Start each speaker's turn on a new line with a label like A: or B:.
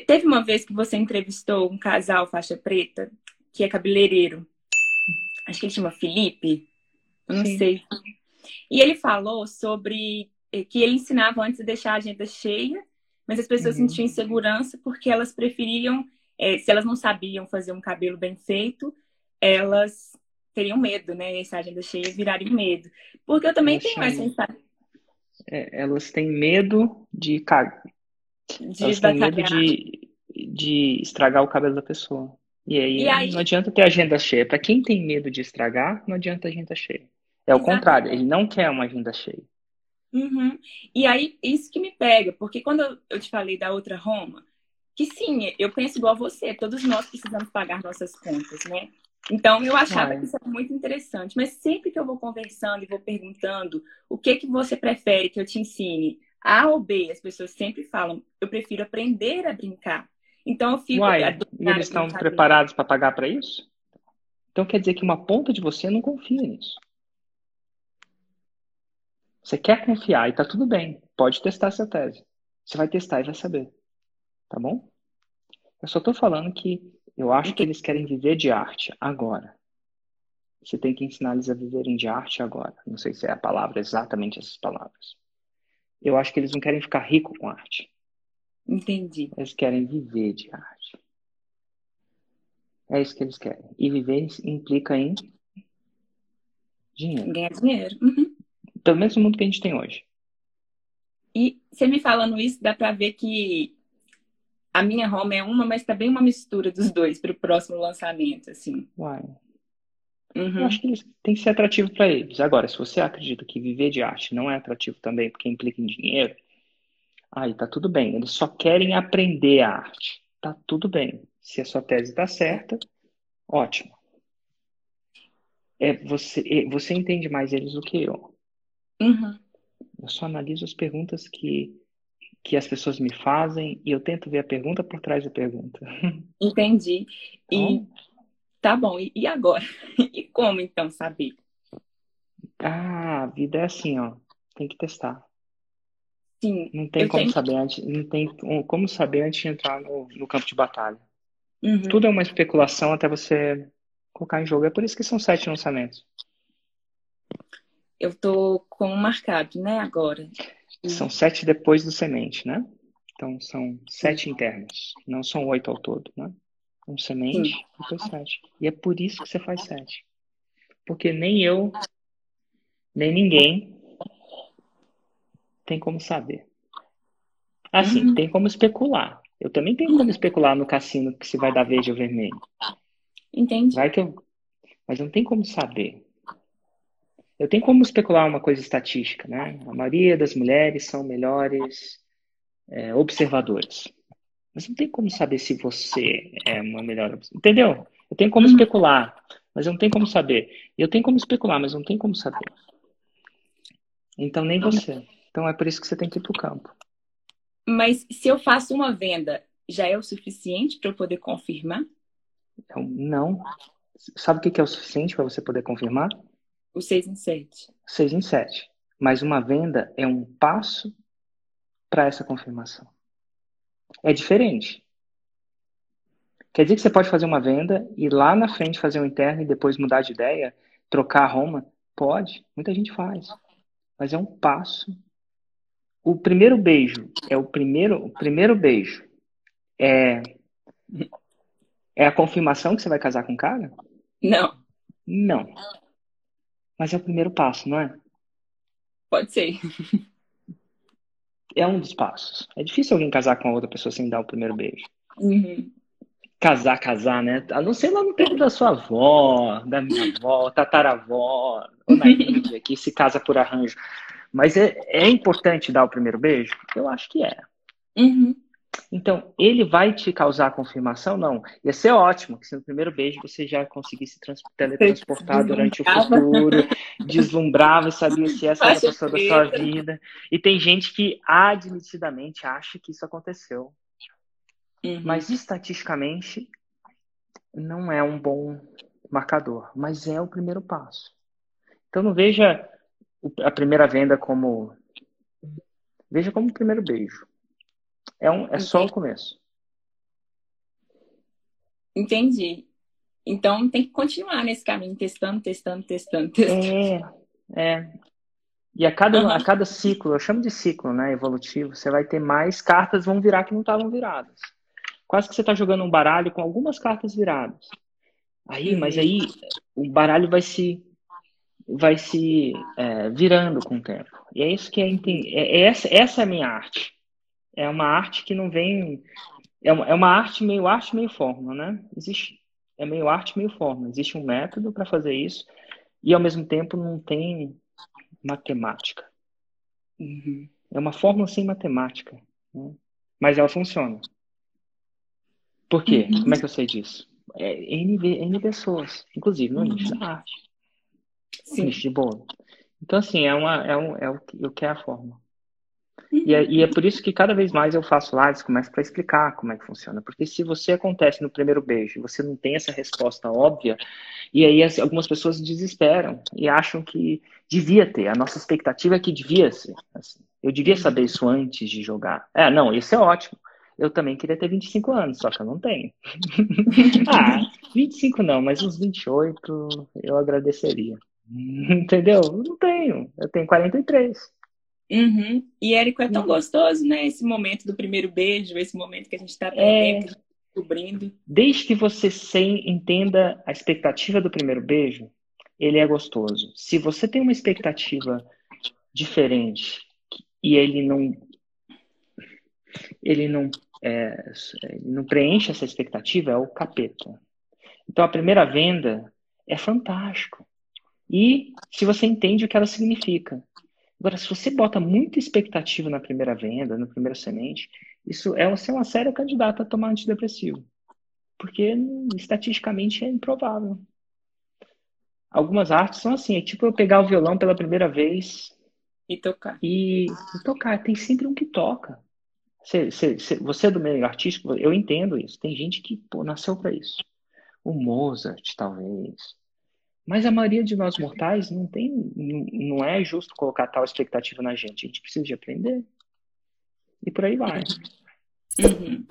A: teve uma vez que você entrevistou um casal faixa preta, que é cabeleireiro. Acho que ele chama Felipe. Eu não Sim. sei. E ele falou sobre eh, que ele ensinava antes de deixar a agenda cheia, mas as pessoas uhum. sentiam insegurança porque elas preferiam, é, se elas não sabiam fazer um cabelo bem feito, elas teriam medo, né? Essa agenda cheia viraria medo. Porque eu também tenho essa.
B: É, elas têm medo de. Elas têm medo de, de estragar o cabelo da pessoa. E aí, e aí... não adianta ter agenda cheia. Para quem tem medo de estragar, não adianta agenda cheia. É o contrário, ele não quer uma agenda cheia.
A: Uhum. E aí, isso que me pega, porque quando eu te falei da outra Roma, que sim, eu penso igual a você, todos nós precisamos pagar nossas contas, né? Então, eu achava é. que isso era muito interessante, mas sempre que eu vou conversando e vou perguntando o que que você prefere que eu te ensine, A ou B, as pessoas sempre falam, eu prefiro aprender a brincar. Então, eu fico...
B: Uai, e eles estão preparados para pagar para isso? Então, quer dizer que uma ponta de você não confia nisso. Você quer confiar e tá tudo bem. Pode testar essa tese. Você vai testar e vai saber. Tá bom? Eu só tô falando que eu acho que eles querem viver de arte agora. Você tem que ensinar eles a viverem de arte agora. Não sei se é a palavra, exatamente essas palavras. Eu acho que eles não querem ficar rico com arte.
A: Entendi.
B: Eles querem viver de arte. É isso que eles querem. E viver implica em dinheiro.
A: Ganhar dinheiro. Uhum
B: pelo menos no mundo que a gente tem hoje.
A: E você me falando isso, dá para ver que a minha Roma é uma, mas também uma mistura dos dois para o próximo lançamento, assim.
B: Uai. Uhum. Eu acho que tem que ser atrativo para eles. Agora, se você acredita que viver de arte não é atrativo também porque implica em dinheiro, aí tá tudo bem. Eles só querem aprender a arte. Tá tudo bem. Se a sua tese está certa, ótimo. É, você, é, você entende mais eles do que eu.
A: Uhum.
B: Eu só analiso as perguntas que, que as pessoas me fazem e eu tento ver a pergunta por trás da pergunta.
A: Entendi. E tá bom, e, e agora? E como então saber?
B: Ah, a vida é assim, ó. Tem que testar.
A: Sim.
B: Não tem como tenho... saber antes, não tem como saber antes de entrar no, no campo de batalha. Uhum. Tudo é uma especulação até você colocar em jogo. É por isso que são sete lançamentos
A: eu tô com um marcado, né, agora.
B: São sete depois do semente, né? Então são sete internos, não são oito ao todo, né? Um semente, Sim. depois sete. E é por isso que você faz sete. Porque nem eu, nem ninguém tem como saber. Assim, uhum. tem como especular. Eu também tenho como especular no cassino que se vai dar verde ou vermelho.
A: Entendi.
B: Vai que eu... Mas não tem como saber. Eu tenho como especular uma coisa estatística, né? A maioria das mulheres são melhores é, observadoras. Mas não tem como saber se você é uma melhor. Entendeu? Eu tenho como uhum. especular, mas eu não tenho como saber. Eu tenho como especular, mas não tenho como saber. Então nem você. Então é por isso que você tem que ir para o campo.
A: Mas se eu faço uma venda, já é o suficiente para eu poder confirmar?
B: Então, não. Sabe o que é o suficiente para você poder confirmar?
A: O 6 em 7.
B: 6 em 7. Mas uma venda é um passo para essa confirmação. É diferente. Quer dizer que você pode fazer uma venda e lá na frente fazer um interno e depois mudar de ideia, trocar a Roma? Pode, muita gente faz. Mas é um passo. O primeiro beijo é o primeiro, o primeiro beijo é é a confirmação que você vai casar com o cara?
A: Não.
B: Não. Mas é o primeiro passo, não é?
A: Pode ser.
B: É um dos passos. É difícil alguém casar com a outra pessoa sem dar o primeiro beijo.
A: Uhum.
B: Casar, casar, né? A não ser lá no tempo da sua avó, da minha avó, tataravó, ou na Índia, que se casa por arranjo. Mas é, é importante dar o primeiro beijo? Eu acho que é.
A: Uhum.
B: Então, ele vai te causar confirmação? Não. Ia ser ótimo que se no primeiro beijo você já conseguisse teletransportar durante o futuro, deslumbrava e sabia se essa era a pessoa da sua vida. E tem gente que admitidamente acha que isso aconteceu. Uhum. Mas estatisticamente não é um bom marcador, mas é o primeiro passo. Então não veja a primeira venda como veja como o primeiro beijo. É, um, é só o começo.
A: Entendi. Então tem que continuar nesse caminho, testando, testando, testando, testando.
B: É, é. E a cada, uhum. a cada ciclo, eu chamo de ciclo, né, evolutivo, você vai ter mais cartas vão virar que não estavam viradas. Quase que você está jogando um baralho com algumas cartas viradas. Aí, uhum. mas aí o baralho vai se vai se é, virando com o tempo. E é isso que é, é, é essa, essa é a minha arte. É uma arte que não vem é uma, é uma arte meio arte meio forma, né? Existe é meio arte meio forma. Existe um método para fazer isso e ao mesmo tempo não tem matemática. Uhum. É uma fórmula sem matemática, né? mas ela funciona. Por quê? Uhum. Como é que eu sei disso? É N, N pessoas, inclusive no nicho da arte. Sim. Nicho de bolo. Então, assim, é, uma, é, um, é o, o que é a fórmula. E é, e é, por isso que cada vez mais eu faço lives, começo para explicar como é que funciona. Porque se você acontece no primeiro beijo, você não tem essa resposta óbvia, e aí algumas pessoas desesperam e acham que devia ter. A nossa expectativa é que devia ser. Assim. Eu devia saber isso antes de jogar. É, não, isso é ótimo. Eu também queria ter 25 anos, só que eu não tenho. ah, 25 não, mas uns 28 eu agradeceria. Entendeu? Eu não tenho. Eu tenho 43.
A: Uhum. E Érico, é tão uhum. gostoso, né? Esse momento do primeiro beijo, esse momento que a gente está é... descobrindo.
B: Desde que você sem, entenda a expectativa do primeiro beijo, ele é gostoso. Se você tem uma expectativa diferente e ele não ele não é, ele não preenche essa expectativa, é o capeta. Então a primeira venda é fantástico. E se você entende o que ela significa. Agora, se você bota muita expectativa na primeira venda, na primeira semente, isso é você é uma séria candidata a tomar antidepressivo. Porque estatisticamente é improvável. Algumas artes são assim, é tipo eu pegar o violão pela primeira vez
A: e tocar.
B: E, e tocar. Tem sempre um que toca. Você, você, você é do meio artístico, eu entendo isso. Tem gente que pô, nasceu para isso. O Mozart, talvez. Mas a maioria de nós mortais não tem, não, é justo colocar tal expectativa na gente. A gente precisa de aprender. E por aí vai.
A: Uhum.